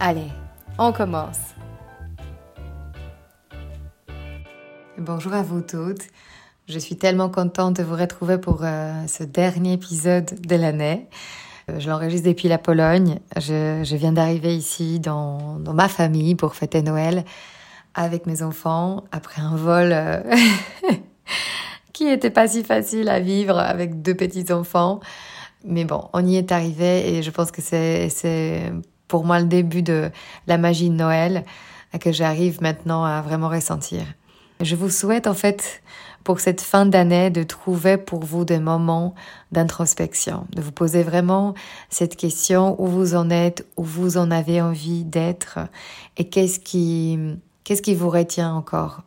Allez, on commence. Bonjour à vous toutes. Je suis tellement contente de vous retrouver pour euh, ce dernier épisode de l'année. Euh, je l'enregistre depuis la Pologne. Je, viens d'arriver ici dans, ma famille pour fêter Noël avec mes enfants après un vol euh, qui n'était pas si facile à vivre avec deux petits enfants. Mais bon, on y est arrivé et je pense que c'est pour moi le début de la magie de Noël que j'arrive maintenant à vraiment ressentir. Je vous souhaite en fait pour cette fin d'année de trouver pour vous des moments d'introspection, de vous poser vraiment cette question où vous en êtes, où vous en avez envie d'être et qu'est-ce qui qu'est-ce qui vous retient encore.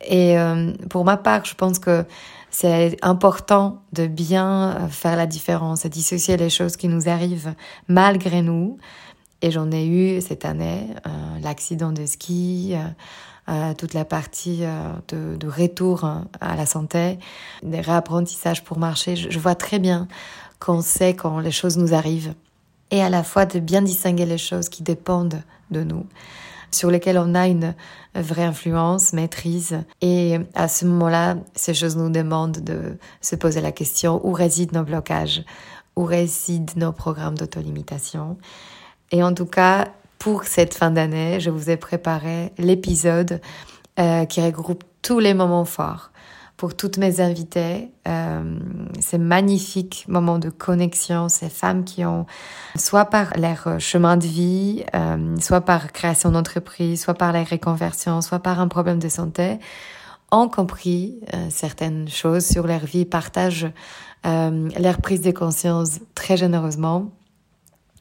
Et euh, pour ma part, je pense que c'est important de bien faire la différence, de dissocier les choses qui nous arrivent malgré nous et j'en ai eu cette année euh, l'accident de ski, euh, euh, toute la partie de, retour à la santé, des réapprentissages pour marcher. Je vois très bien qu'on sait quand les choses nous arrivent et à la fois de bien distinguer les choses qui dépendent de nous, sur lesquelles on a une vraie influence, maîtrise. Et à ce moment-là, ces choses nous demandent de se poser la question où résident nos blocages, où résident nos programmes d'autolimitation? Et en tout cas, pour cette fin d'année, je vous ai préparé l'épisode euh, qui regroupe tous les moments forts. Pour toutes mes invitées, euh, ces magnifiques moments de connexion, ces femmes qui ont, soit par leur chemin de vie, euh, soit par création d'entreprise, soit par la reconversion, soit par un problème de santé, ont compris euh, certaines choses sur leur vie, partagent euh, leur prise de conscience très généreusement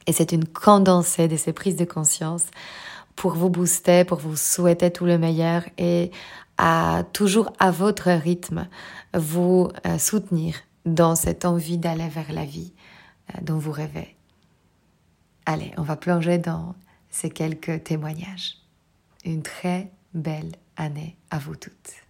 et c'est une condensée de ces prises de conscience pour vous booster, pour vous souhaiter tout le meilleur et à toujours à votre rythme vous euh, soutenir dans cette envie d'aller vers la vie euh, dont vous rêvez. Allez, on va plonger dans ces quelques témoignages. Une très belle année à vous toutes.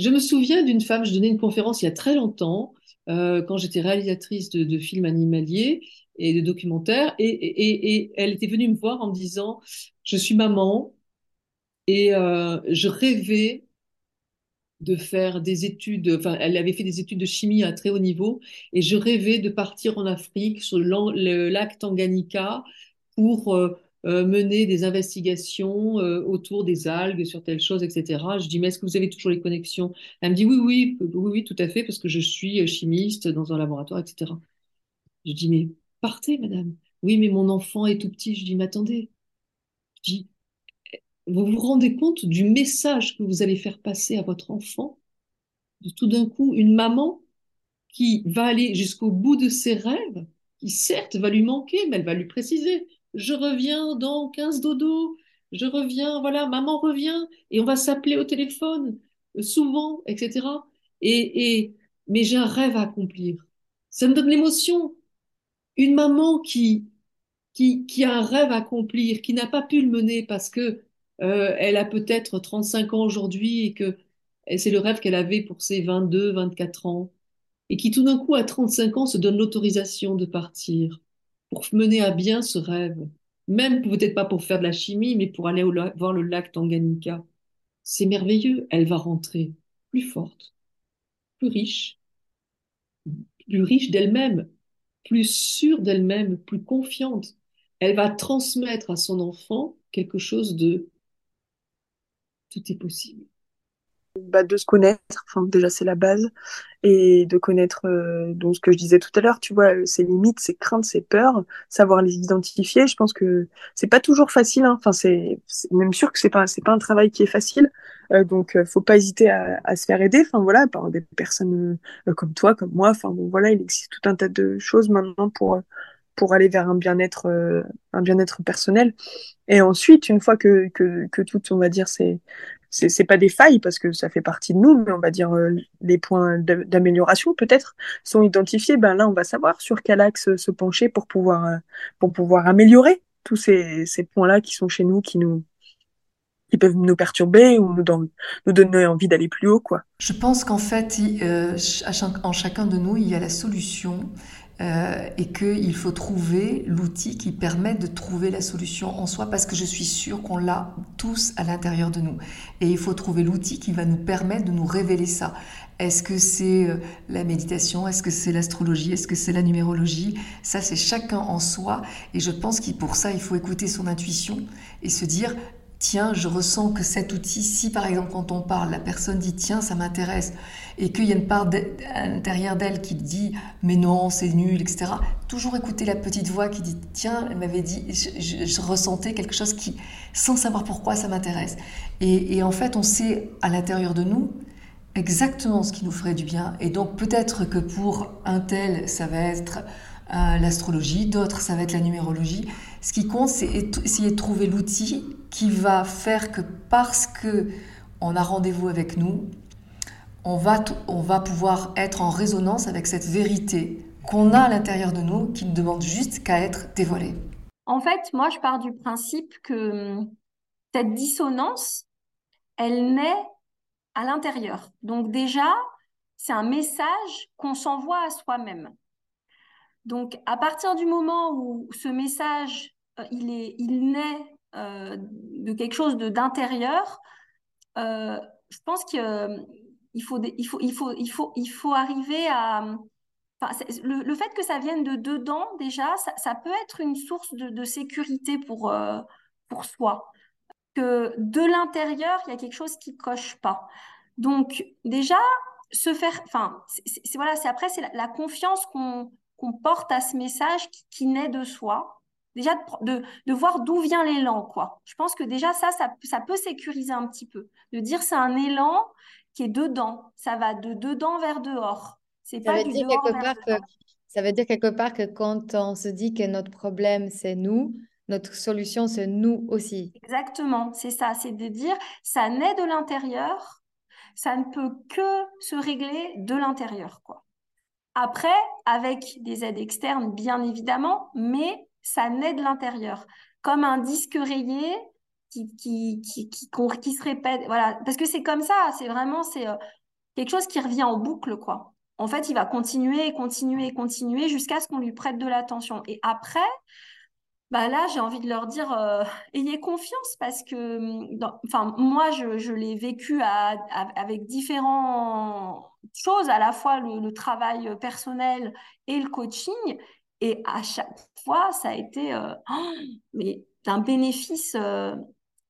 Je me souviens d'une femme, je donnais une conférence il y a très longtemps, euh, quand j'étais réalisatrice de, films animaliers et de documentaires, et, elle était venue me voir en me disant, je suis maman et euh, je rêvais de faire des études, enfin, elle avait fait des études de chimie à très haut niveau, et je rêvais de partir en Afrique sur le, lac Tanganyika pour euh, mener des investigations euh, autour des algues, sur telle chose, etc. Je dis, mais est-ce que vous avez toujours les connexions? Elle me dit, oui, oui, oui, oui, tout à fait, parce que je suis euh, chimiste dans un laboratoire, etc. Je dis, mais partez, madame. Oui, mais mon enfant est tout petit. Je dis, mais attendez. Je dis, vous vous rendez compte du message que vous allez faire passer à votre enfant? De tout d'un coup une maman qui va aller jusqu'au bout de ses rêves, qui certes va lui manquer, mais elle va lui préciser je reviens dans 15 dodo, je reviens, voilà, maman revient, et on va s'appeler au téléphone euh, souvent, etc. Et, mais j'ai un rêve à accomplir. Ça me donne l'émotion. Une maman qui, qui, qui a un rêve à accomplir, qui n'a pas pu le mener parce que euh, elle a peut-être 35 ans aujourd'hui et que c'est le rêve qu'elle avait pour ses 22, 24 ans, et qui tout d'un coup à 35 ans se donne l'autorisation de partir pour mener à bien ce rêve, même peut-être pas pour faire de la chimie, mais pour aller voir le lac Tanganyika. C'est merveilleux, elle va rentrer plus forte, plus riche, plus riche d'elle-même, plus sûre d'elle-même, plus confiante. Elle va transmettre à son enfant quelque chose de tout est possible. Bah, de se connaître, enfin, déjà c'est la base, et de connaître euh, donc ce que je disais tout à l'heure, tu vois, ses limites, ses craintes, ses peurs, savoir les identifier. Je pense que c'est pas toujours facile, hein. enfin c'est même sûr que c'est pas pas un travail qui est facile, euh, donc euh, faut pas hésiter à, se faire aider, enfin voilà, par des personnes euh, comme toi, comme moi, enfin bon voilà, il existe tout un tas de choses maintenant pour pour aller vers un bien-être un bien-être personnel. Et ensuite, une fois que que, que on va dire, c'est c'est pas des failles parce que ça fait partie de nous, mais on va dire euh, les points d'amélioration peut-être sont identifiés. Ben là, on va savoir sur quel axe se pencher pour pouvoir euh, pour pouvoir améliorer tous ces, ces points-là qui sont chez nous, qui nous qui peuvent nous perturber ou nous, donner envie d'aller plus haut, quoi. Je pense qu'en fait, euh, en chacun de nous, il y a la solution euh, et qu'il faut trouver l'outil qui permet de trouver la solution en soi parce que je suis sûre qu'on l'a tous à l'intérieur de nous. Et il faut trouver l'outil qui va nous permettre de nous révéler ça. Est-ce que c'est euh, la méditation? Est-ce que c'est l'astrologie? Est-ce que c'est la numérologie? Ça, c'est chacun en soi. Et je pense que pour ça, il faut écouter son intuition et se dire tiens, je ressens que cet outil, si par exemple quand on parle, la personne dit tiens, ça m'intéresse, et qu'il y a une part à l'intérieur d'elle qui dit mais non, c'est nul, etc. Toujours écouter la petite voix qui dit tiens, elle m'avait dit, je, ressentais quelque chose qui, sans savoir pourquoi, ça m'intéresse. Et, en fait, on sait à l'intérieur de nous exactement ce qui nous ferait du bien. Et donc peut-être que pour un tel, ça va être l'astrologie, d'autres, ça va être la numérologie. Ce qui compte, c'est essayer de trouver l'outil qui va faire que parce que on a rendez-vous avec nous, on va, on va pouvoir être en résonance avec cette vérité qu'on a à l'intérieur de nous, qui ne demande juste qu'à être dévoilée. En fait, moi, je pars du principe que hum, cette dissonance, elle naît à l'intérieur. Donc déjà, c'est un message qu'on s'envoie à soi-même. Donc, à partir du moment où ce message, euh, il, est, il naît euh, de quelque chose d'intérieur, euh, je pense qu'il faut, il faut, il faut, il faut, il faut arriver à... le, fait que ça vienne de dedans, déjà, ça, peut être une source de, sécurité pour, pour soi. Que de l'intérieur, il y a quelque chose qui coche pas. Donc, déjà, se faire... Enfin, c'est voilà, après, c'est la confiance qu'on qu'on porte à ce message qui, naît de soi. Déjà, de, de, voir d'où vient l'élan, quoi. Je pense que déjà, ça, ça, peut sécuriser un petit peu. De dire c'est un élan qui est dedans. Ça va de dedans vers dehors. C'est pas du dehors quelque part que, Ça veut dire quelque part que quand on se dit que notre problème, c'est nous, notre solution, c'est nous aussi. Exactement, c'est ça. C'est de dire, ça naît de l'intérieur, ça ne peut que se régler de l'intérieur, quoi. Après, avec des aides externes, bien évidemment, mais ça naît de l'intérieur. Comme un disque rayé qui, qui, qui, qui, se répète. Voilà. Parce que c'est comme ça, c'est vraiment c'est euh, quelque chose qui revient en boucle, quoi. En fait, il va continuer continuer continuer jusqu'à ce qu'on lui prête de l'attention. Et après, bah là, j'ai envie de leur dire, euh, ayez confiance parce que, enfin, moi, je, je l'ai vécu avec différentes choses, à la fois le, travail personnel et le coaching, et à chaque fois, ça a été euh, mais un bénéfice euh,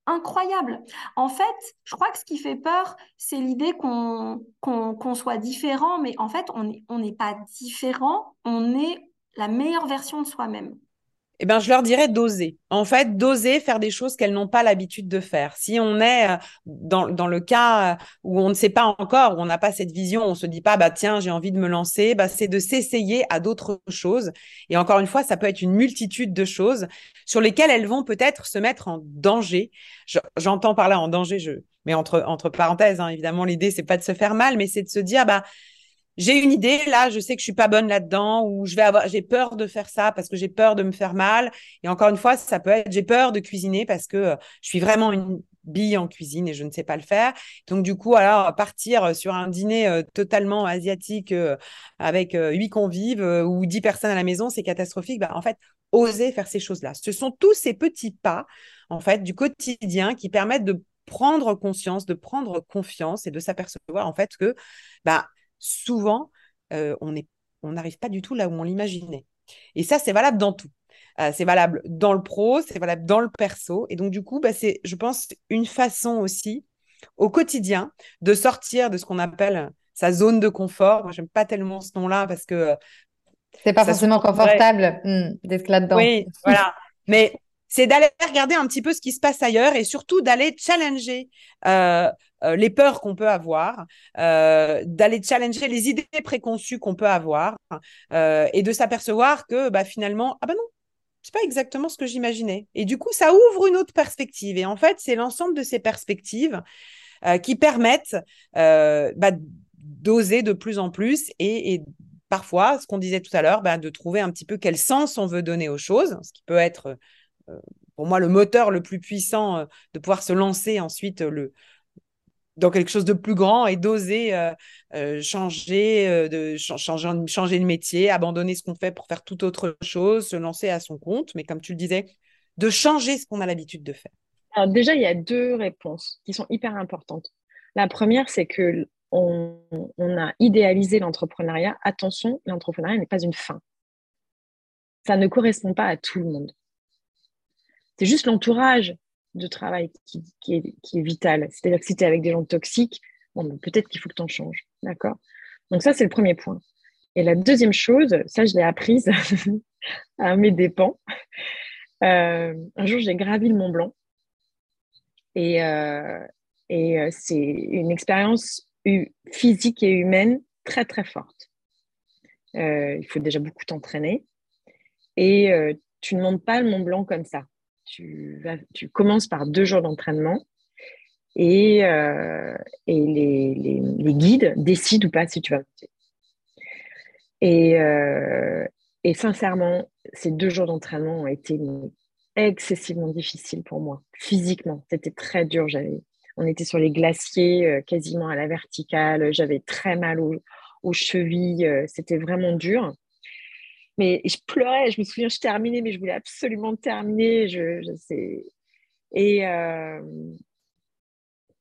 incroyable. En fait, je crois que ce qui fait peur, c'est l'idée qu'on qu'on soit différent, mais en fait, on n'est on pas différent, on est la meilleure version de soi-même eh ben, je leur dirais d'oser. En fait, d'oser faire des choses qu'elles n'ont pas l'habitude de faire. Si on est euh, dans, dans, le cas où on ne sait pas encore, où on n'a pas cette vision, on se dit pas, bah tiens, j'ai envie de me lancer, bah, c'est de s'essayer à d'autres choses. Et encore une fois, ça peut être une multitude de choses sur lesquelles elles vont peut-être se mettre en danger. J'entends par là en danger, je, mais entre, entre parenthèses, hein, évidemment, l'idée, c'est pas de se faire mal, mais c'est de se dire, bah, j'ai une idée, là, je sais que je suis pas bonne là-dedans, ou je vais avoir, j'ai peur de faire ça parce que j'ai peur de me faire mal. Et encore une fois, ça peut être, j'ai peur de cuisiner parce que euh, je suis vraiment une bille en cuisine et je ne sais pas le faire. Donc du coup, alors partir sur un dîner euh, totalement asiatique euh, avec huit convives ou dix personnes à la maison, c'est catastrophique. Bah, en fait, oser faire ces choses-là. Ce sont tous ces petits pas, en fait, du quotidien qui permettent de prendre conscience, de prendre confiance et de s'apercevoir en fait que bah souvent, euh, on, est, on n'arrive pas du tout là où on l'imaginait. Et ça, c'est valable dans tout. Euh, c'est valable dans le pro, c'est valable dans le perso. Et donc, du coup, bah, c'est, je pense, une façon aussi au quotidien de sortir de ce qu'on appelle sa zone de confort. Moi, j'aime pas tellement ce nom-là parce que. C'est pas forcément confortable hmm, d'être là-dedans. Oui, voilà. Mais c'est d'aller regarder un petit peu ce qui se passe ailleurs et surtout d'aller challenger euh, euh, les peurs qu'on peut avoir, euh, d'aller challenger les idées préconçues qu'on peut avoir et de s'apercevoir que bah, finalement, ah ben non, c'est pas exactement ce que j'imaginais. Et du coup, ça ouvre une autre perspective. Et en fait, c'est l'ensemble de ces perspectives qui permettent bah, d'oser de plus en plus et, parfois, ce qu'on disait tout à l'heure, bah, de trouver un petit peu quel sens on veut donner aux choses, ce qui peut être pour moi le moteur le plus puissant euh, de pouvoir se lancer ensuite euh, dans quelque chose de plus grand et d'oser changer, de changer, de métier, abandonner ce qu'on fait pour faire toute autre chose, se lancer à son compte. Mais comme tu le disais, de changer ce qu'on a l'habitude de faire. Alors déjà, il y a deux réponses qui sont hyper importantes. La première, c'est que on, on a idéalisé l'entrepreneuriat. Attention, l'entrepreneuriat n'est pas une fin. Ça ne correspond pas à tout le monde. C'est juste l'entourage de travail qui, est, vital. C'est-à-dire que si tu es avec des gens toxiques, bon, ben, peut-être qu'il faut que tu en changes. D'accord? Donc, ça, c'est le premier point. Et la deuxième chose, ça, je l'ai apprise à mes dépens. Euh, un jour, j'ai gravi le Mont Blanc. Et, euh, euh, c'est une expérience physique et humaine très, très forte. il faut déjà beaucoup t'entraîner. Et tu ne montes pas le Mont Blanc comme ça tu, commences par deux jours d'entraînement et, euh, les, guides décident ou pas si tu vas monter. Et, euh, et sincèrement, ces deux jours d'entraînement ont été excessivement difficiles pour moi, physiquement. C'était très dur. J'avais, on était sur les glaciers, euh, quasiment à la verticale. J'avais très mal aux chevilles. C'était vraiment dur. Mais je pleurais, je me souviens, je terminais, mais je voulais absolument terminer. Je, sais. Et, euh,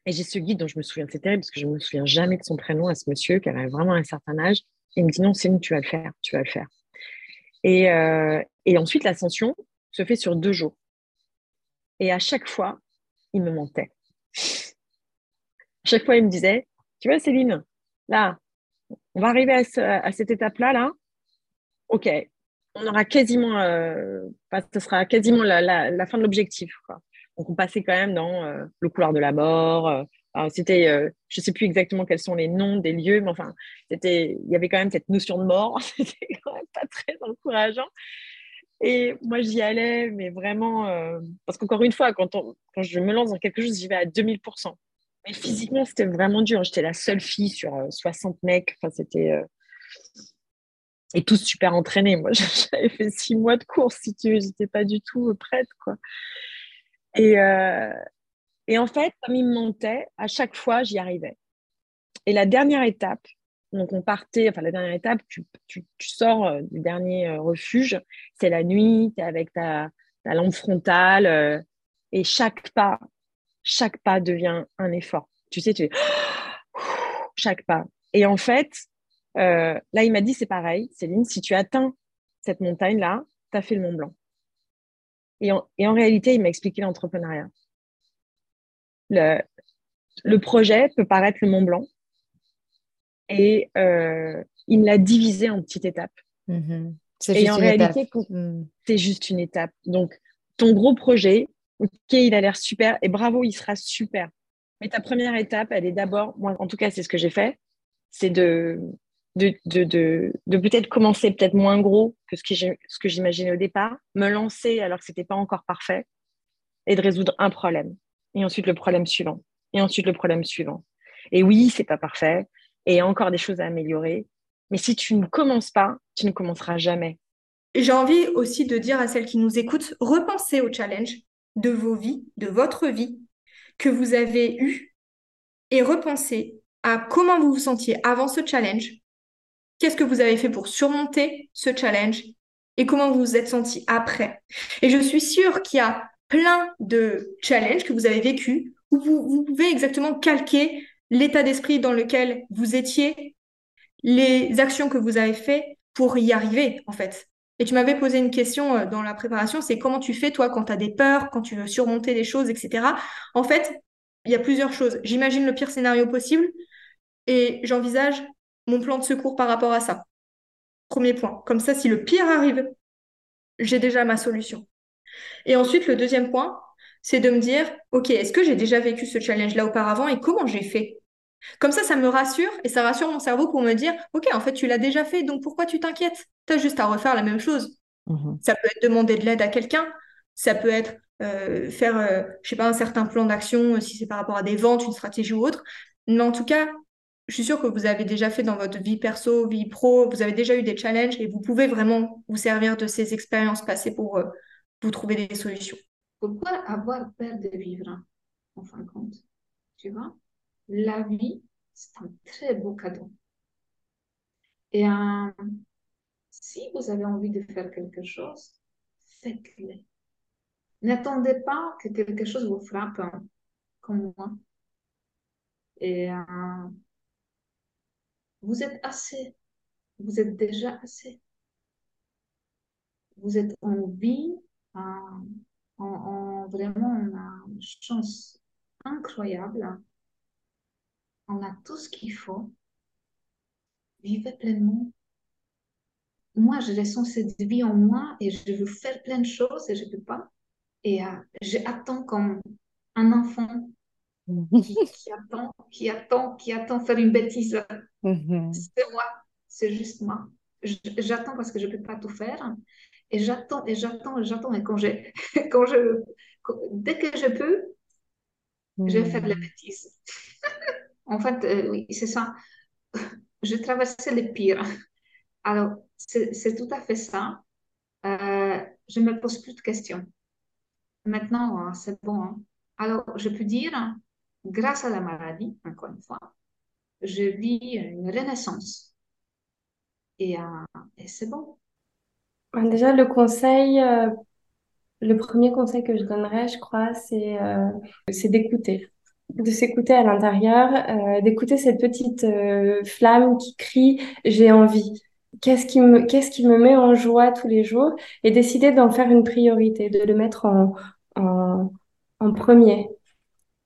et j'ai ce guide dont je me souviens, c'est terrible parce que je ne me souviens jamais de son prénom à ce monsieur qui avait vraiment un certain âge. il me dit non, Céline, tu vas le faire, tu vas le faire. Et, euh, et ensuite, l'ascension se fait sur deux jours. Et à chaque fois, il me mentait. À chaque fois, il me disait, tu vois, Céline, là, on va arriver à, à cette étape-là, là, OK, on aura quasiment, euh, ce sera quasiment la, fin de l'objectif. Donc, on passait quand même dans euh, le couloir de la mort. Euh, c'était, je ne sais plus exactement quels sont les noms des lieux, mais enfin, c'était, il y avait quand même cette notion de mort. c'était quand même pas très encourageant. Et moi, j'y allais, mais vraiment, parce qu'encore une fois, quand, quand je me lance dans quelque chose, j'y vais à 2000%. Mais physiquement, c'était vraiment dur. J'étais la seule fille sur 60 mecs. Enfin, c'était et tous super entraînés. Moi, j'avais fait six mois de course, si tu veux, j'étais pas du tout prête, quoi. Et, euh, et en fait, comme il me montait, à chaque fois, j'y arrivais. Et la dernière étape, donc on partait, enfin la dernière étape, tu, tu, sors euh, du dernier euh, refuge, c'est la nuit, tu es avec ta lampe frontale, et chaque pas, chaque pas devient un effort. Tu sais, tu es chaque pas. Et en fait, euh, là, il m'a dit, c'est pareil, Céline, si tu atteins cette montagne-là, tu as fait le Mont Blanc. Et en, réalité, il m'a expliqué l'entrepreneuriat. Le, projet peut paraître le Mont Blanc et euh, il me l'a divisé en petites étapes. Mm-hmm. Et en réalité, mm. c'est juste une étape. Donc, ton gros projet, ok, il a l'air super et bravo, il sera super. Mais ta première étape, elle est d'abord, moi en tout cas, c'est ce que j'ai fait, c'est de, de, de, de, peut-être commencer peut-être moins gros que ce que, j'imaginais au départ, me lancer alors que ce n'était pas encore parfait, et de résoudre un problème. Et ensuite le problème suivant. Et ensuite le problème suivant. Et oui, c'est pas parfait. Et encore des choses à améliorer. Mais si tu ne commences pas, tu ne commenceras jamais. J'ai envie aussi de dire à celles qui nous écoutent, repensez au challenge de vos vies, de votre vie que vous avez eu et repensez à comment vous vous sentiez avant ce challenge, Qu'est-ce que vous avez fait pour surmonter ce challenge et comment vous vous êtes senti après? Et je suis sûre qu'il y a plein de challenges que vous avez vécu où vous, pouvez exactement calquer l'état d'esprit dans lequel vous étiez, les actions que vous avez faites pour y arriver, en fait. Et tu m'avais posé une question euh, dans la préparation, c'est comment tu fais, toi, quand tu as des peurs, quand tu veux surmonter des choses, etc. En fait, il y a plusieurs choses. J'imagine le pire scénario possible et j'envisage mon plan de secours par rapport à ça. Premier point. Comme ça, si le pire arrive, j'ai déjà ma solution. Et ensuite, le deuxième point, c'est de me dire, OK, est-ce que j'ai déjà vécu ce challenge-là auparavant et comment j'ai fait? Comme ça, ça me rassure et ça rassure mon cerveau pour me dire, OK, en fait, tu l'as déjà fait, donc pourquoi tu t'inquiètes? Tu as juste à refaire la même chose. Mmh ça peut être demander de l'aide à quelqu'un, ça peut être euh, faire, euh, je sais pas, un certain plan d'action, euh, si c'est par rapport à des ventes, une stratégie ou autre. Mais en tout cas, je suis sûre que vous avez déjà fait dans votre vie perso, vie pro, vous avez déjà eu des challenges et vous pouvez vraiment vous servir de ces expériences passées pour vous trouver des solutions. Pourquoi avoir peur de vivre, en fin de compte? Tu vois, la vie, c'est un très beau cadeau. Et si vous avez envie de faire quelque chose, faites-le. N'attendez pas que quelque chose vous frappe hein, comme moi. Et euh, vous êtes assez. Vous êtes déjà assez. Vous êtes en vie. en, vraiment, on une chance incroyable. On a tout ce qu'il faut. Vivez pleinement. Moi, je ressens cette vie en moi et je veux faire plein de choses et je ne peux pas. Et euh, j'attends comme un enfant qui, attend, qui attend, qui attend faire une bêtise. Mhm. C'est moi, c'est juste moi. J'attends parce que je ne peux pas tout faire. Et j'attends, et j'attends, et j'attends. Et quand, quand je, dès que je peux, je vais faire de la mhm. bêtise. en fait, euh, oui, c'est ça. Je traversais le pire. Alors, c'est tout à fait ça. Euh, je ne me pose plus de questions. Maintenant, hein, c'est bon. Hein. Alors, je peux dire, grâce à la maladie, encore une fois, je vis une renaissance. Et, euh, c'est bon. Ben, déjà, le conseil, euh, le premier conseil que je donnerais, je crois, c'est euh, d'écouter. De s'écouter à l'intérieur, d'écouter cette petite flamme qui crie j'ai envie qu'est-ce qui me qu'est-ce qui me met en joie tous les jours? Et décider d'en faire une priorité, de le mettre en, premier.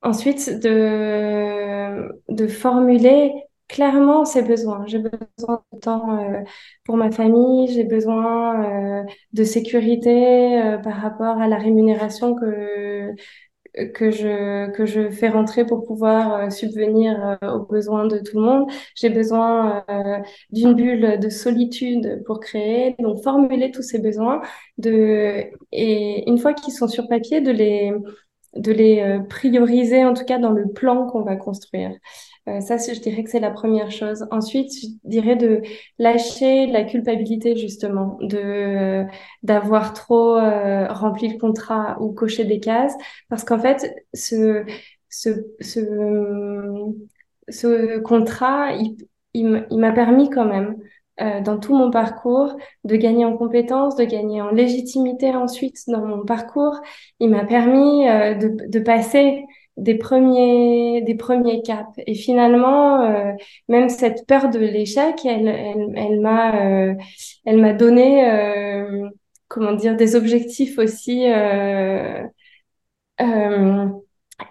Ensuite, de, de formuler clairement ses besoins. J'ai besoin de temps euh, pour ma famille, j'ai besoin euh, de sécurité euh, par rapport à la rémunération que que je que je fais rentrer pour pouvoir subvenir aux besoins de tout le monde. J'ai besoin d'une bulle de solitude pour créer. Donc formuler tous ces besoins de et une fois qu'ils sont sur papier, de les de les euh, prioriser, en tout cas dans le plan qu'on va construire. Euh, ça, je dirais que c'est la première chose. Ensuite, je dirais de lâcher la culpabilité justement, de euh, d'avoir trop rempli le contrat ou coché des cases, parce qu'en fait, ce ce ce, ce contrat, il, il m'a permis quand même euh, dans tout mon parcours, de gagner en compétences, de gagner en légitimité ensuite dans mon parcours. Il m'a permis euh, de, passer des premiers des premiers caps et finalement euh, même cette peur de l'échec elle elle, m'a euh, elle m'a donné comment dire des objectifs aussi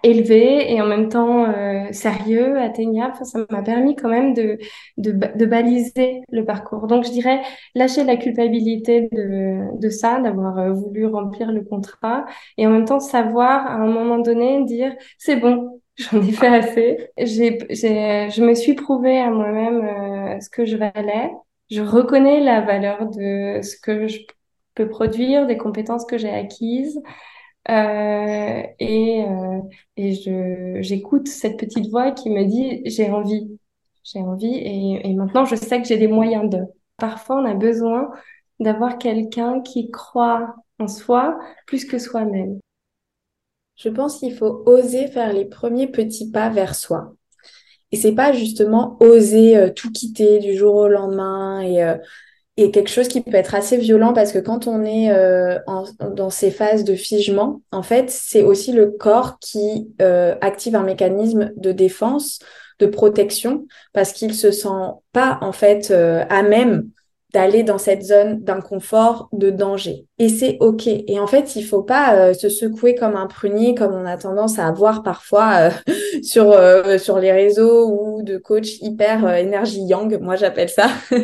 élevé et en même temps euh, sérieux, atteignable. ça m'a permis quand même de, de, de, baliser le parcours. Donc, je dirais lâcher la culpabilité de, de ça, d'avoir euh, voulu remplir le contrat et en même temps savoir à un moment donné dire c'est bon. J'en ai fait assez. J'ai, j'ai, je me suis prouvé à moi-même euh, ce que je valais. Je reconnais la valeur de ce que je peux produire, des compétences que j'ai acquises. Euh, et, euh, et je, j'écoute cette petite voix qui me dit j'ai envie, j'ai envie et, et maintenant je sais que j'ai des moyens de. Parfois on a besoin d'avoir quelqu'un qui croit en soi plus que soi-même. Je pense qu'il faut oser faire les premiers petits pas vers soi. Et c'est pas justement oser euh, tout quitter du jour au lendemain et et quelque chose qui peut être assez violent parce que quand on est euh, dans ces phases de figement, en fait, c'est aussi le corps qui euh, active un mécanisme de défense, de protection, parce qu'il se sent pas en fait euh, à même d'aller dans cette zone d'inconfort, de danger. Et c'est OK. Et en fait, il faut pas se secouer comme un prunier, comme on a tendance à avoir parfois sur, sur les réseaux ou de coach hyper énergie yang, moi j'appelle ça.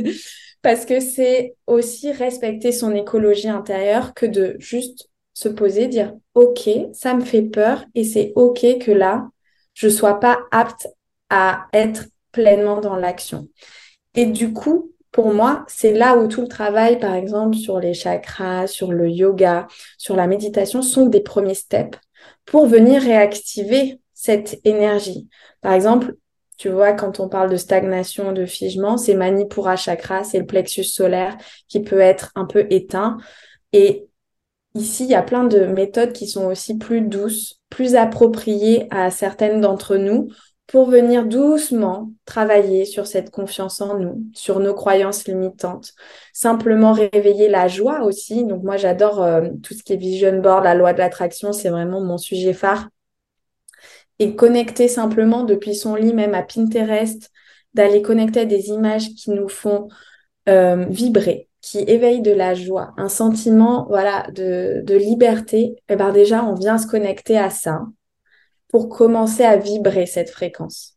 Parce que c'est aussi respecter son écologie intérieure que de juste se poser, dire OK, ça me fait peur et c'est OK que là, je sois pas apte à être pleinement dans l'action. Et du coup, pour moi, c'est là où tout le travail, par exemple, sur les chakras, sur le yoga, sur la méditation, sont des premiers steps pour venir réactiver cette énergie. Par exemple, tu vois, quand on parle de stagnation, de figement, c'est Manipura chakra, c'est le plexus solaire qui peut être un peu éteint. Et ici, il y a plein de méthodes qui sont aussi plus douces, plus appropriées à certaines d'entre nous pour venir doucement travailler sur cette confiance en nous, sur nos croyances limitantes. Simplement réveiller la joie aussi. Donc moi, j'adore euh, tout ce qui est vision board, la loi de l'attraction, c'est vraiment mon sujet phare. Et connecter simplement depuis son lit, même à Pinterest, d'aller connecter à des images qui nous font euh, vibrer, qui éveillent de la joie, un sentiment voilà de, liberté. Et eh ben déjà, on vient se connecter à ça pour commencer à vibrer cette fréquence.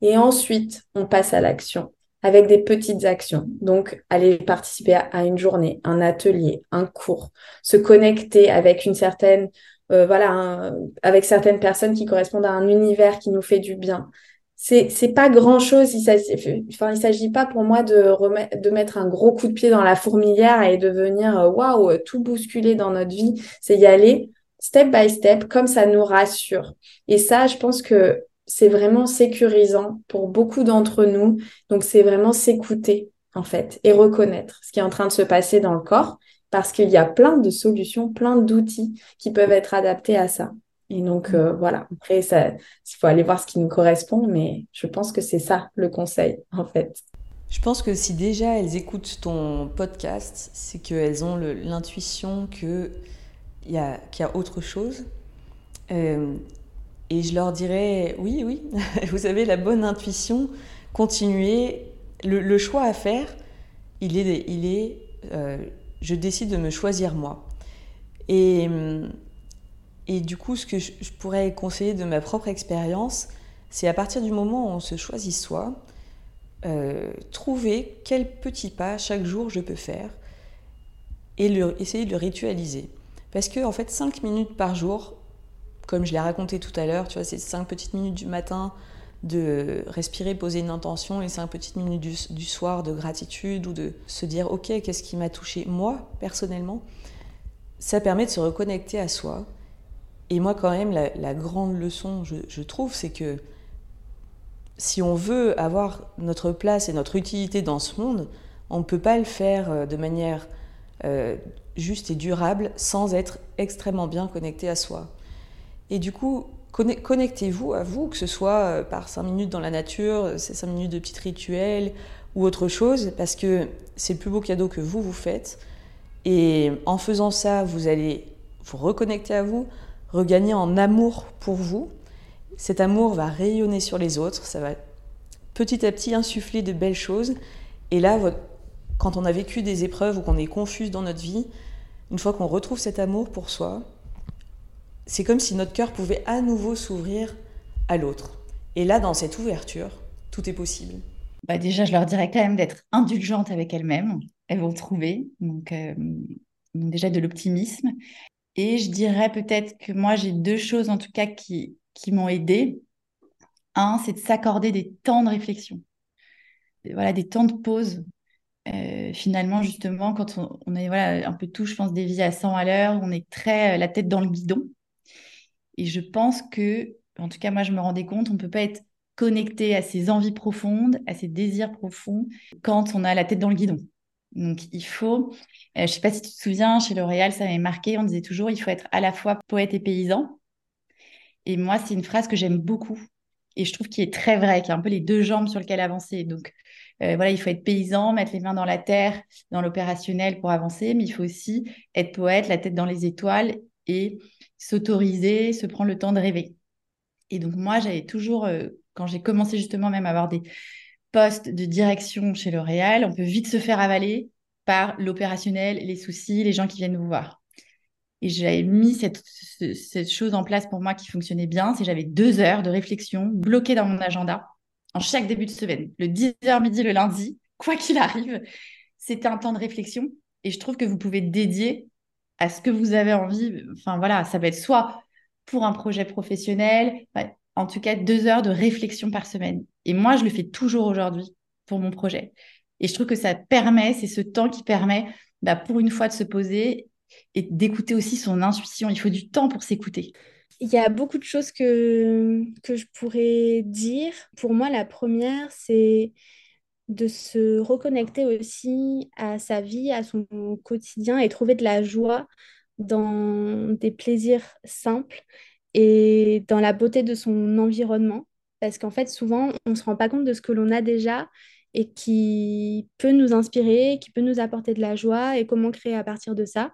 Et ensuite, on passe à l'action avec des petites actions. Donc, aller participer à une journée, un atelier, un cours, se connecter avec une certaine, euh, voilà, avec certaines personnes qui correspondent à un univers qui nous fait du bien. C'est, c'est pas grand chose. Il s'agit, enfin, il s'agit pas pour moi de remettre, de mettre un gros coup de pied dans la fourmilière et de venir, euh, waouh, tout bousculer dans notre vie. C'est y aller step by step, comme ça nous rassure. Et ça, je pense que c'est vraiment sécurisant pour beaucoup d'entre nous. Donc, c'est vraiment s'écouter, en fait, et reconnaître ce qui est en train de se passer dans le corps, parce qu'il y a plein de solutions, plein d'outils qui peuvent être adaptés à ça. Et donc, euh, voilà, après, il faut aller voir ce qui nous correspond, mais je pense que c'est ça le conseil, en fait. Je pense que si déjà elles écoutent ton podcast, c'est qu'elles ont l'intuition qu'il y, a, y a autre chose. Euh, et je leur dirais, oui, oui, vous avez la bonne intuition, continuez. Le, choix à faire, il est, il est euh, je décide de me choisir moi. Et, et du coup, ce que je, pourrais conseiller de ma propre expérience, c'est à partir du moment où on se choisit soi, euh, trouver quel petit pas chaque jour je peux faire et essayer de le ritualiser. Parce que, en fait, 5 minutes par jour, comme je l'ai raconté tout à l'heure, tu vois, c'est 5 petites minutes du matin de respirer, poser une intention, et 5 petites minutes du, soir de gratitude ou de se dire, OK, qu'est-ce qui m'a touché moi, personnellement? Ça permet de se reconnecter à soi. Et moi, quand même, la, grande leçon, je, trouve, c'est que si on veut avoir notre place et notre utilité dans ce monde, on ne peut pas le faire euh, de manière euh, juste et durable sans être extrêmement bien connecté à soi. Et du coup, connectez-vous à vous, que ce soit euh, par 5 minutes dans la nature, ces 5 minutes de petits rituels ou autre chose, parce que c'est le plus beau cadeau que vous vous faites. Et en faisant ça, vous allez vous reconnecter à vous, regagner en amour pour vous. Cet amour va rayonner sur les autres, ça va petit à petit insuffler de belles choses. Et là, quand on a vécu des épreuves ou qu'on est confus dans notre vie, une fois qu'on retrouve cet amour pour soi, c'est comme si notre cœur pouvait à nouveau s'ouvrir à l'autre. Et là, dans cette ouverture, tout est possible. Bah déjà, je leur dirais quand même d'être indulgentes avec elles-mêmes. Elles vont trouver. Donc, euh, déjà de l'optimisme. Et je dirais peut-être que moi, j'ai deux choses en tout cas qui, qui m'ont aidé. Un, c'est de s'accorder des temps de réflexion. Voilà, des temps de pause euh, finalement, justement, quand on, est voilà, un peu tout, je pense, des vies à 100 à l'heure, on est très euh, la tête dans le guidon. Et je pense que, en tout cas, moi, je me rendais compte, on ne peut pas être connecté à ses envies profondes, à ses désirs profonds, quand on a la tête dans le guidon. Donc, il faut, euh, je ne sais pas si tu te souviens, chez L'Oréal, ça m'avait marqué, on disait toujours, il faut être à la fois poète et paysan. Et moi, c'est une phrase que j'aime beaucoup. Et je trouve qu'il est très vrai, qu'il y a un peu les deux jambes sur lesquelles avancer. Donc, euh, voilà, il faut être paysan, mettre les mains dans la terre, dans l'opérationnel pour avancer, mais il faut aussi être poète, la tête dans les étoiles et s'autoriser, se prendre le temps de rêver. Et donc moi, j'avais toujours, euh, quand j'ai commencé justement même à avoir des postes de direction chez L'Oréal, on peut vite se faire avaler par l'opérationnel, les soucis, les gens qui viennent vous voir. Et j'avais mis cette, chose en place pour moi qui fonctionnait bien, c'est j'avais deux heures de réflexion bloquées dans mon agenda en chaque début de semaine. Le 10h midi le lundi, quoi qu'il arrive, c'était un temps de réflexion. Et je trouve que vous pouvez dédier à ce que vous avez envie. Enfin voilà, ça va être soit pour un projet professionnel, en tout cas deux heures de réflexion par semaine. Et moi, je le fais toujours aujourd'hui pour mon projet. Et je trouve que ça permet, c'est ce temps qui permet bah, pour une fois de se poser et d'écouter aussi son intuition. Il faut du temps pour s'écouter. Il y a beaucoup de choses que, que je pourrais dire. Pour moi, la première, c'est de se reconnecter aussi à sa vie, à son quotidien et trouver de la joie dans des plaisirs simples et dans la beauté de son environnement. Parce qu'en fait, souvent, on ne se rend pas compte de ce que l'on a déjà et qui peut nous inspirer, qui peut nous apporter de la joie et comment créer à partir de ça.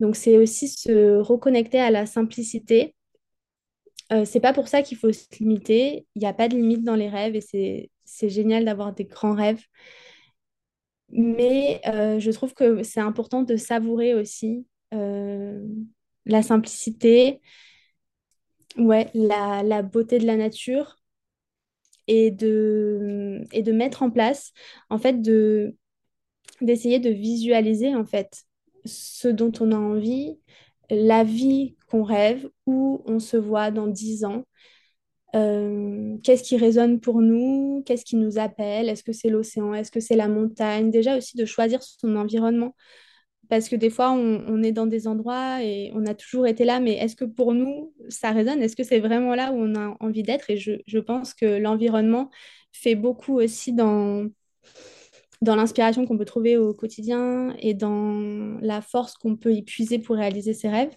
Donc, c'est aussi se reconnecter à la simplicité. Euh, c'est pas pour ça qu'il faut se limiter. Il n'y a pas de limite dans les rêves et c'est génial d'avoir des grands rêves. Mais euh, je trouve que c'est important de savourer aussi euh, la simplicité, ouais, la, la, beauté de la nature et de, et de mettre en place, en fait, de, d'essayer de visualiser, en fait, ce dont on a envie, la vie qu'on rêve, où on se voit dans dix ans. Euh, qu'est-ce qui résonne pour nous? Qu'est-ce qui nous appelle? Est-ce que c'est l'océan? Est-ce que c'est la montagne? Déjà aussi de choisir son environnement. Parce que des fois, on, est dans des endroits et on a toujours été là, mais est-ce que pour nous, ça résonne? Est-ce que c'est vraiment là où on a envie d'être? Et je, pense que l'environnement fait beaucoup aussi dans l'inspiration qu'on peut trouver au quotidien et dans la force qu'on peut y puiser pour réaliser ses rêves.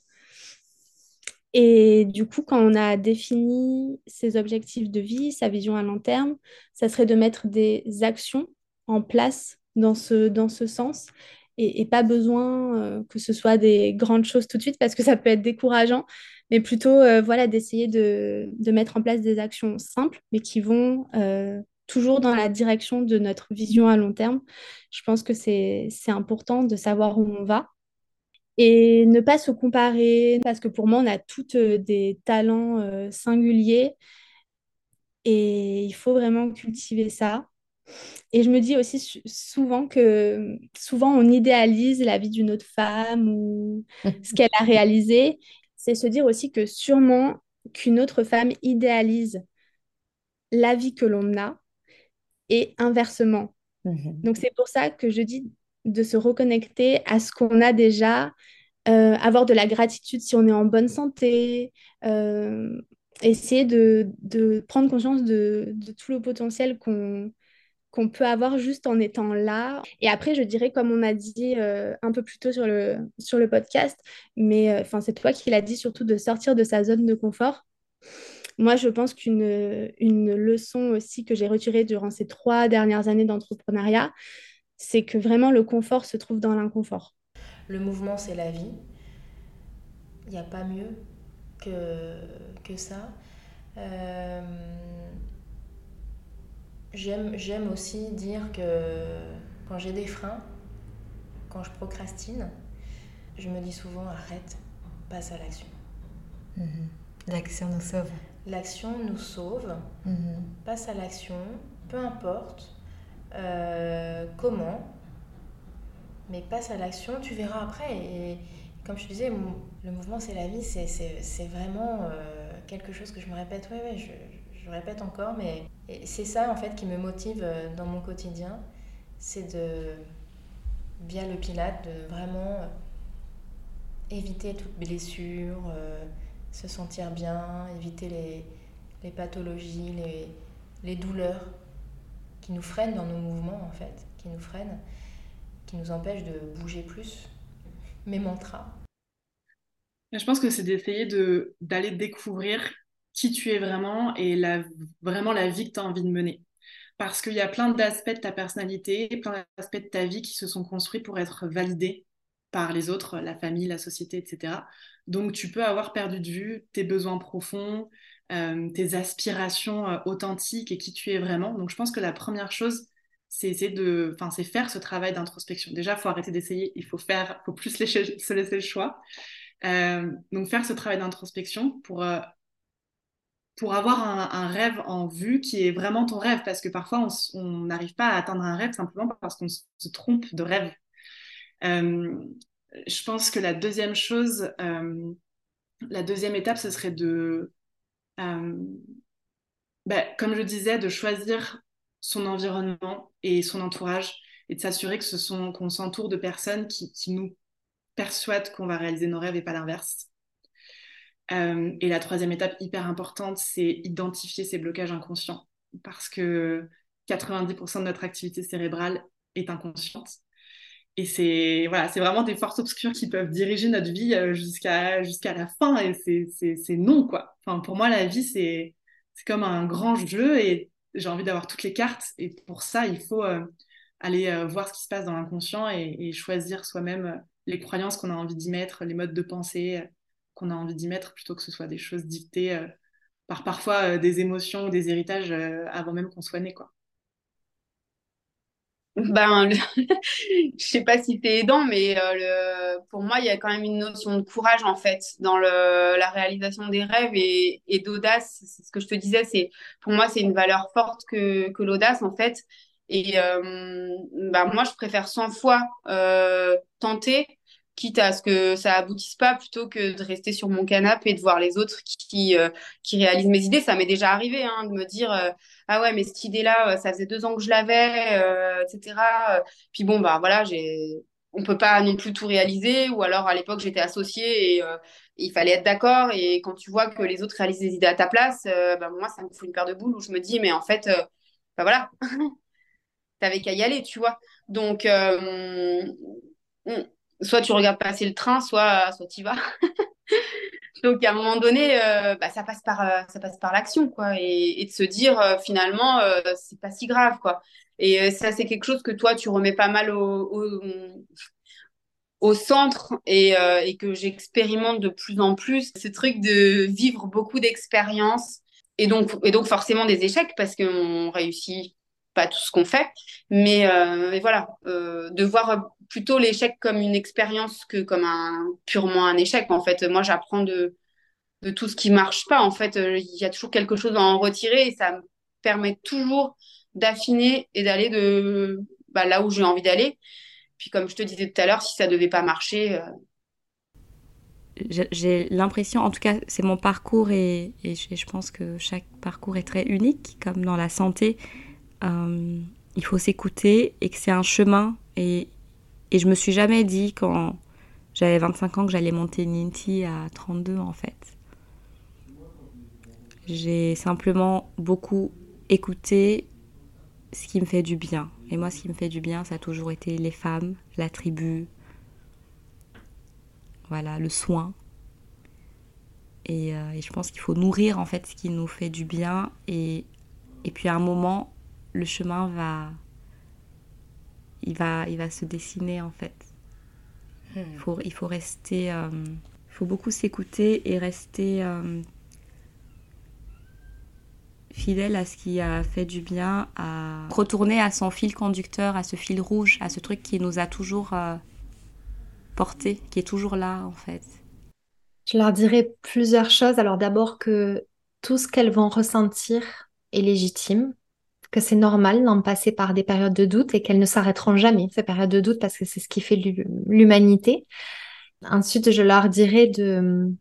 Et du coup, quand on a défini ses objectifs de vie, sa vision à long terme, ça serait de mettre des actions en place dans ce, dans ce sens et, pas besoin euh, que ce soit des grandes choses tout de suite parce que ça peut être décourageant, mais plutôt euh, voilà, d'essayer de, de, mettre en place des actions simples mais qui vont euh, toujours dans la direction de notre vision à long terme. Je pense que c'est important de savoir où on va et ne pas se comparer parce que pour moi, on a toutes des talents singuliers et il faut vraiment cultiver ça. Et je me dis aussi souvent que souvent on idéalise la vie d'une autre femme ou ce qu'elle a réalisé. C'est se dire aussi que sûrement qu'une autre femme idéalise la vie que l'on a et inversement. Mhm. Donc c'est pour ça que je dis de se reconnecter à ce qu'on a déjà, euh, avoir de la gratitude si on est en bonne santé, euh, essayer de, de, prendre conscience de, de, tout le potentiel qu'on qu'on peut avoir juste en étant là. Et après, je dirais, comme on a dit euh, un peu plus tôt sur le, sur le podcast, mais enfin c'est toi qui l'as dit, surtout de sortir de sa zone de confort. Moi, je pense qu'une une leçon aussi que j'ai retirée durant ces trois dernières années d'entrepreneuriat, c'est que vraiment le confort se trouve dans l'inconfort. Le mouvement, c'est la vie. Il n'y a pas mieux que, que ça. Euh, J'aime aussi dire que quand j'ai des freins, quand je procrastine, je me dis souvent arrête, passe à l'action. Mhm. L'action nous sauve l'action nous sauve, mhm. passe à l'action, peu importe euh, comment, mais passe à l'action, tu verras après. Et comme je te disais, le mouvement c'est la vie, c'est vraiment euh, quelque chose que je me répète, oui, ouais, je, répète encore, mais c'est ça en fait qui me motive euh, dans mon quotidien, c'est de, via le pilate, de vraiment éviter toute blessure se sentir bien, éviter les, pathologies, les, douleurs qui nous freinent dans nos mouvements en fait, qui nous freinent, qui nous empêchent de bouger plus. Mes mantras. Je pense que c'est d'essayer de, d'aller découvrir qui tu es vraiment et vraiment la vie que tu as envie de mener. Parce qu'il y a plein d'aspects de ta personnalité, plein d'aspects de ta vie qui se sont construits pour être validés par les autres, la famille, la société, etc. Donc tu peux avoir perdu de vue tes besoins profonds, euh, tes aspirations euh, authentiques et qui tu es vraiment. Donc je pense que la première chose, c'est de, enfin, c'est faire ce travail d'introspection. Déjà, il faut arrêter d'essayer, il faut faire, faut plus se laisser le choix. Euh, donc faire ce travail d'introspection pour pour avoir un, rêve en vue qui est vraiment ton rêve, parce que parfois on n'arrive pas à atteindre un rêve simplement parce qu'on se trompe de rêve. Je pense que la deuxième chose, la deuxième étape, ce serait de, ben, comme je disais, de choisir son environnement et son entourage et de s'assurer que ce qu'on s'entoure de personnes qui, nous persuadent qu'on va réaliser nos rêves et pas l'inverse. Euh, et la troisième étape hyper importante, c'est identifier ces blocages inconscients parce que 90% de notre activité cérébrale est inconsciente. Et c'est vraiment des forces obscures qui peuvent diriger notre vie euh, jusqu'à la fin. Et c'est non, quoi. Pour moi, la vie, c'est comme un grand jeu et j'ai envie d'avoir toutes les cartes. Et pour ça, il faut euh, aller euh, voir ce qui se passe dans l'inconscient et, choisir soi-même les croyances qu'on a envie d'y mettre, les modes de pensée qu'on a envie d'y mettre, plutôt que ce soit des choses dictées par parfois des émotions ou des héritages avant même qu'on soit né. Quoi. Ben, je sais pas si c'est aidant, mais euh, le... pour moi, il y a quand même une notion de courage en fait dans le... la réalisation des rêves et, et d'audace. C'est ce que je te disais, c'est pour moi c'est une valeur forte que, que l'audace en fait. Et euh, ben, moi, je préfère 100 fois euh, tenter quitte à ce que ça aboutisse pas plutôt que de rester sur mon canapé et de voir les autres qui, euh, réalisent mes idées. Ça m'est déjà arrivé hein, de me dire euh, ah ouais mais cette idée-là, euh, ça faisait deux ans que je l'avais, etc. Puis bon bah voilà, j'ai on peut pas non plus tout réaliser ou alors à l'époque j'étais associée et il fallait être d'accord et quand tu vois que les autres réalisent des idées à ta place, bah, moi ça me fout une paire de boules où je me dis mais en fait bah voilà t'avais qu'à y aller tu vois donc soit tu regardes passer le train, soit, soit tu y vas. Donc à un moment donné, euh, bah, ça passe par, euh, par l'action, quoi, et, de se dire euh, finalement, c'est pas si grave, quoi. Et ça, c'est quelque chose que toi, tu remets pas mal au, au, centre et, et que j'expérimente de plus en plus. Ce truc de vivre beaucoup d'expériences et donc, et donc forcément des échecs parce qu'on réussit pas tout ce qu'on fait, mais, mais voilà, de voir plutôt l'échec comme une expérience que comme un purement un échec. En fait, moi, j'apprends de, de tout ce qui marche pas. En fait, euh, il y a toujours quelque chose à en retirer et ça me permet toujours d'affiner et d'aller de bah, là où j'ai envie d'aller. Puis, comme je te disais tout à l'heure, si ça devait pas marcher. Euh, j'ai l'impression, en tout cas, c'est mon parcours et, je pense que chaque parcours est très unique, comme dans la santé. Euh, il faut s'écouter et que c'est un chemin et je me suis jamais dit quand j'avais 25 ans que j'allais monter Ninti à 32 en fait. J'ai simplement beaucoup écouté ce qui me fait du bien. Et moi, ce qui me fait du bien, ça a toujours été les femmes, la tribu, voilà, le soin. Et, euh, et je pense qu'il faut nourrir en fait ce qui nous fait du bien. Et, et puis à un moment, le chemin va, il va, il va se dessiner en fait. Hmm. Il, faut, il faut rester, euh, il faut beaucoup s'écouter et rester euh, fidèle à ce qui a fait du bien, à retourner à son fil conducteur, à ce fil rouge, à ce truc qui nous a toujours euh, porté, qui est toujours là en fait. Je leur dirais plusieurs choses. Alors d'abord que tout ce qu'elles vont ressentir est légitime que c'est normal d'en passer par des périodes de doute et qu'elles ne s'arrêteront jamais, ces périodes de doute, parce que c'est ce qui fait l'humanité. Ensuite, je leur dirais de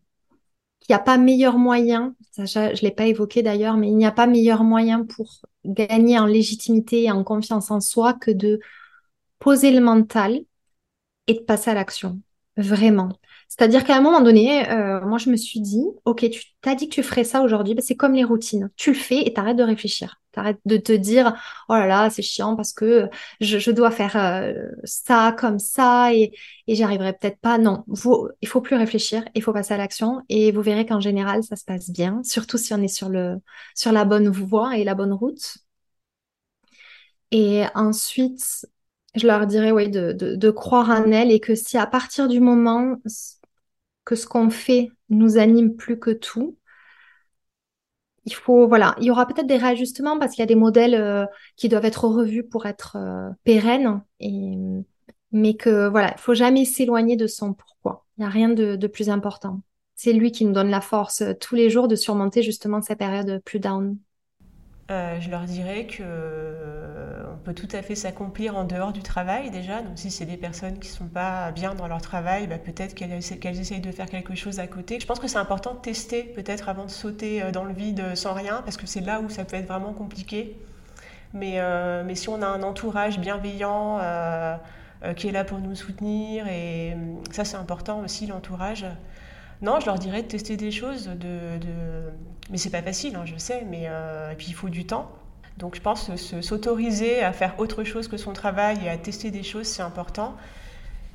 qu'il n'y a pas meilleur moyen, je ne l'ai pas évoqué d'ailleurs, mais il n'y a pas meilleur moyen pour gagner en légitimité et en confiance en soi que de poser le mental et de passer à l'action. Vraiment. C'est-à-dire qu'à un moment donné, euh, moi, je me suis dit, OK, tu t'as dit que tu ferais ça aujourd'hui, ben, c'est comme les routines. Tu le fais et t'arrêtes de réfléchir. T'arrêtes de te dire, oh là là, c'est chiant parce que je, dois faire euh, ça comme ça et, et j'y arriverai peut-être pas. Non, vous, il faut plus réfléchir, il faut passer à l'action et vous verrez qu'en général, ça se passe bien, surtout si on est sur, le, sur la bonne voie et la bonne route. Et ensuite, je leur dirais oui, de, de, de croire en elles et que si à partir du moment que ce qu'on fait nous anime plus que tout, il faut, voilà, il y aura peut-être des réajustements parce qu'il y a des modèles euh, qui doivent être revus pour être euh, pérennes, et, mais que voilà, il faut jamais s'éloigner de son pourquoi. Il n'y a rien de, plus important. C'est lui qui nous donne la force euh, tous les jours de surmonter justement ces périodes plus down. Euh, je leur dirais que euh, on peut tout à fait s'accomplir en dehors du travail déjà. Donc si c'est des personnes qui ne sont pas bien dans leur travail, bah, peut-être qu'elles essayent de faire quelque chose à côté. Je pense que c'est important de tester peut-être avant de sauter euh, dans le vide sans rien, parce que c'est là où ça peut être vraiment compliqué. Mais, mais si on a un entourage bienveillant qui est là pour nous soutenir, et ça c'est important aussi l'entourage. Non, je leur dirais de tester des choses, de, de... mais c'est pas facile, hein, je sais, mais euh, et puis il faut du temps. Donc je pense que s'autoriser à faire autre chose que son travail et à tester des choses, c'est important.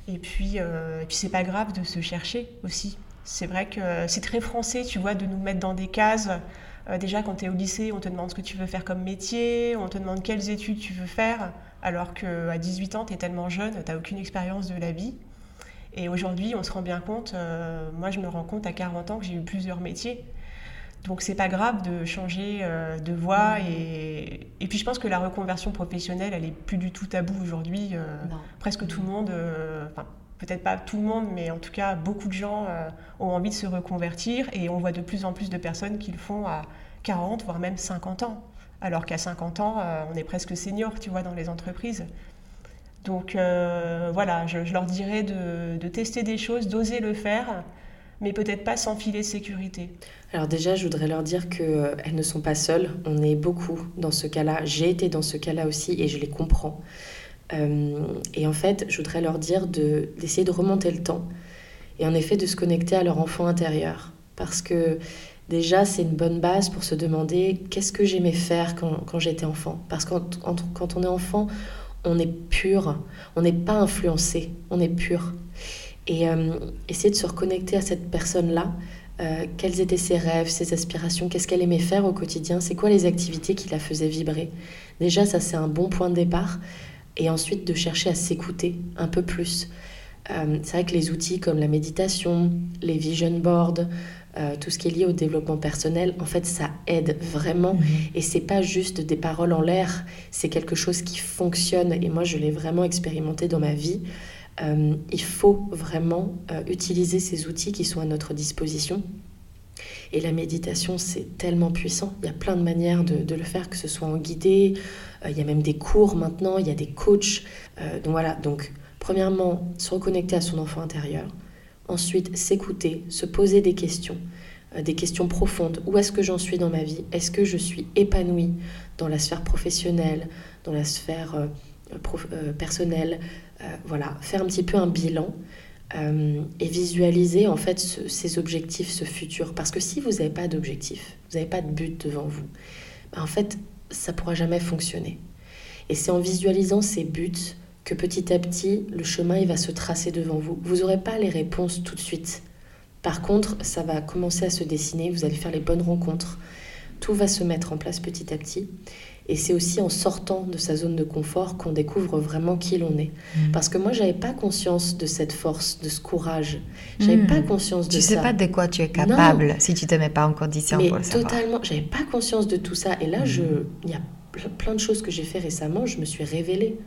Et puis, euh, et puis c'est pas grave de se chercher aussi. C'est vrai que c'est très français, tu vois, de nous mettre dans des cases. Euh, déjà, quand tu es au lycée, on te demande ce que tu veux faire comme métier, on te demande quelles études tu veux faire, alors qu'à 18 ans, tu es tellement jeune, tu n'as aucune expérience de la vie. Et aujourd'hui, on se rend bien compte, euh, moi je me rends compte à 40 ans que j'ai eu plusieurs métiers. Donc c'est pas grave de changer euh, de voie et, et, puis je pense que la reconversion professionnelle elle est plus du tout tabou aujourd'hui. Euh, presque tout le monde, enfin peut-être pas tout le monde, mais en tout cas beaucoup de gens ont envie de se reconvertir et on voit de plus en plus de personnes qui le font à 40 voire même 50 ans. Alors qu'à 50 ans on est presque senior, tu vois, dans les entreprises. Donc euh, voilà, je, leur dirais de, tester des choses, d'oser le faire, mais peut-être pas sans filet de sécurité. Alors déjà, je voudrais leur dire qu'elles euh, ne sont pas seules. On est beaucoup dans ce cas-là. J'ai été dans ce cas-là aussi et je les comprends. Euh, et en fait, je voudrais leur dire d'essayer de, remonter le temps et en effet de se connecter à leur enfant intérieur. Parce que déjà, c'est une bonne base pour se demander qu'est-ce que j'aimais faire quand, j'étais enfant. Parce que quand on est enfant, on est pur, on n'est pas influencé, on est pur. Et euh, essayer de se reconnecter à cette personne-là, euh, quels étaient ses rêves, ses aspirations, qu'est-ce qu'elle aimait faire au quotidien, c'est quoi les activités qui la faisaient vibrer. Déjà, ça c'est un bon point de départ. Et ensuite, de chercher à s'écouter un peu plus. Euh, c'est vrai que les outils comme la méditation, les vision boards, euh, tout ce qui est lié au développement personnel, en fait, ça aide vraiment. Mhm. Et c'est pas juste des paroles en l'air, c'est quelque chose qui fonctionne. Et moi, je l'ai vraiment expérimenté dans ma vie. Euh, il faut vraiment euh, utiliser ces outils qui sont à notre disposition. Et la méditation, c'est tellement puissant. Il y a plein de manières de, de le faire, que ce soit en guidé. il y a même des cours maintenant, il y a des coachs. donc voilà, donc premièrement, se reconnecter à son enfant intérieur. Ensuite, s'écouter, se poser des questions, euh, des questions profondes. Où est-ce que j'en suis dans ma vie? Est-ce que je suis épanouie dans la sphère professionnelle, dans la sphère euh, euh, personnelle? Voilà, faire un petit peu un bilan et visualiser en fait ces objectifs, ce futur. Parce que si vous n'avez pas d'objectif, vous n'avez pas de but devant vous, ben, en fait, ça pourra jamais fonctionner. Et c'est en visualisant ces buts que petit à petit, le chemin il va se tracer devant vous. Vous n'aurez pas les réponses tout de suite. Par contre, ça va commencer à se dessiner, vous allez faire les bonnes rencontres. Tout va se mettre en place petit à petit. Et c'est aussi en sortant de sa zone de confort qu'on découvre vraiment qui l'on est. Mm. Parce que moi, j'avais pas conscience de cette force, de ce courage. J'avais n'avais pas conscience de tu ça. Tu sais pas de quoi tu es capable si tu te mets pas en condition Mais pour le savoir. Totalement. J'avais pas conscience de tout ça. Et là, je, mm. il y a plein de choses que j'ai fait récemment. Je me suis révélée.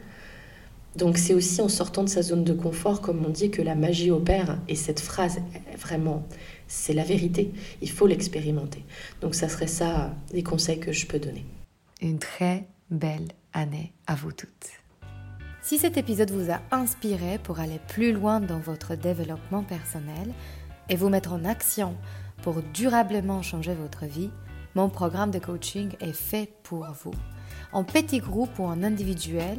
Donc c'est aussi en sortant de sa zone de confort, comme on dit, que la magie opère. Et cette phrase, vraiment, c'est la vérité. Il faut l'expérimenter. Donc ça serait ça les conseils que je peux donner. Une très belle année à vous toutes. Si cet épisode vous a inspiré pour aller plus loin dans votre développement personnel et vous mettre en action pour durablement changer votre vie, mon programme de coaching est fait pour vous. En petit groupe ou en individuel,